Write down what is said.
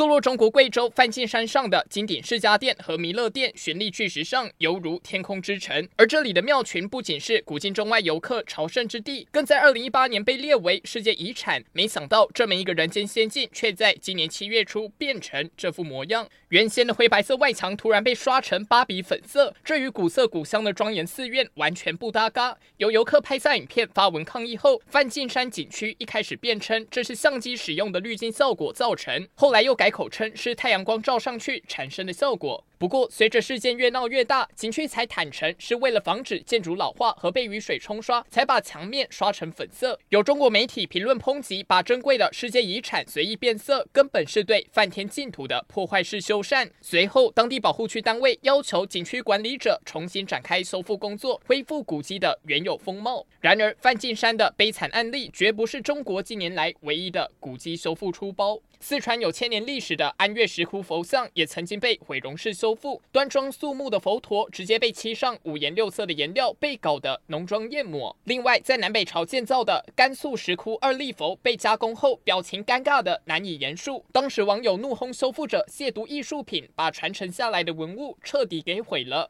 坐落中国贵州梵净山上的金顶世家殿和弥勒殿，绚丽巨石上犹如天空之城。而这里的庙群不仅是古今中外游客朝圣之地，更在二零一八年被列为世界遗产。没想到这么一个人间仙境，却在今年七月初变成这副模样。原先的灰白色外墙突然被刷成芭比粉色，这与古色古香的庄严寺院完全不搭嘎。有游客拍下影片发文抗议后，梵净山景区一开始辩称这是相机使用的滤镜效果造成，后来又改口称是太阳光照上去产生的效果。不过，随着事件越闹越大，景区才坦承是为了防止建筑老化和被雨水冲刷，才把墙面刷成粉色。有中国媒体评论抨击，把珍贵的世界遗产随意变色，根本是对梵天净土的破坏式修缮。随后，当地保护区单位要求景区管理者重新展开修复工作，恢复古迹的原有风貌。然而，梵净山的悲惨案例绝不是中国近年来唯一的古迹修复出包。四川有千年历史的安岳石窟佛像也曾经被毁容式修修复，端庄肃穆的佛陀直接被漆上五颜六色的颜料，被搞得浓妆艳抹。另外，在南北朝建造的甘肃石窟二力佛被加工后，表情尴尬的难以言述。当时网友怒轰修复者亵渎艺术品，把传承下来的文物彻底给毁了。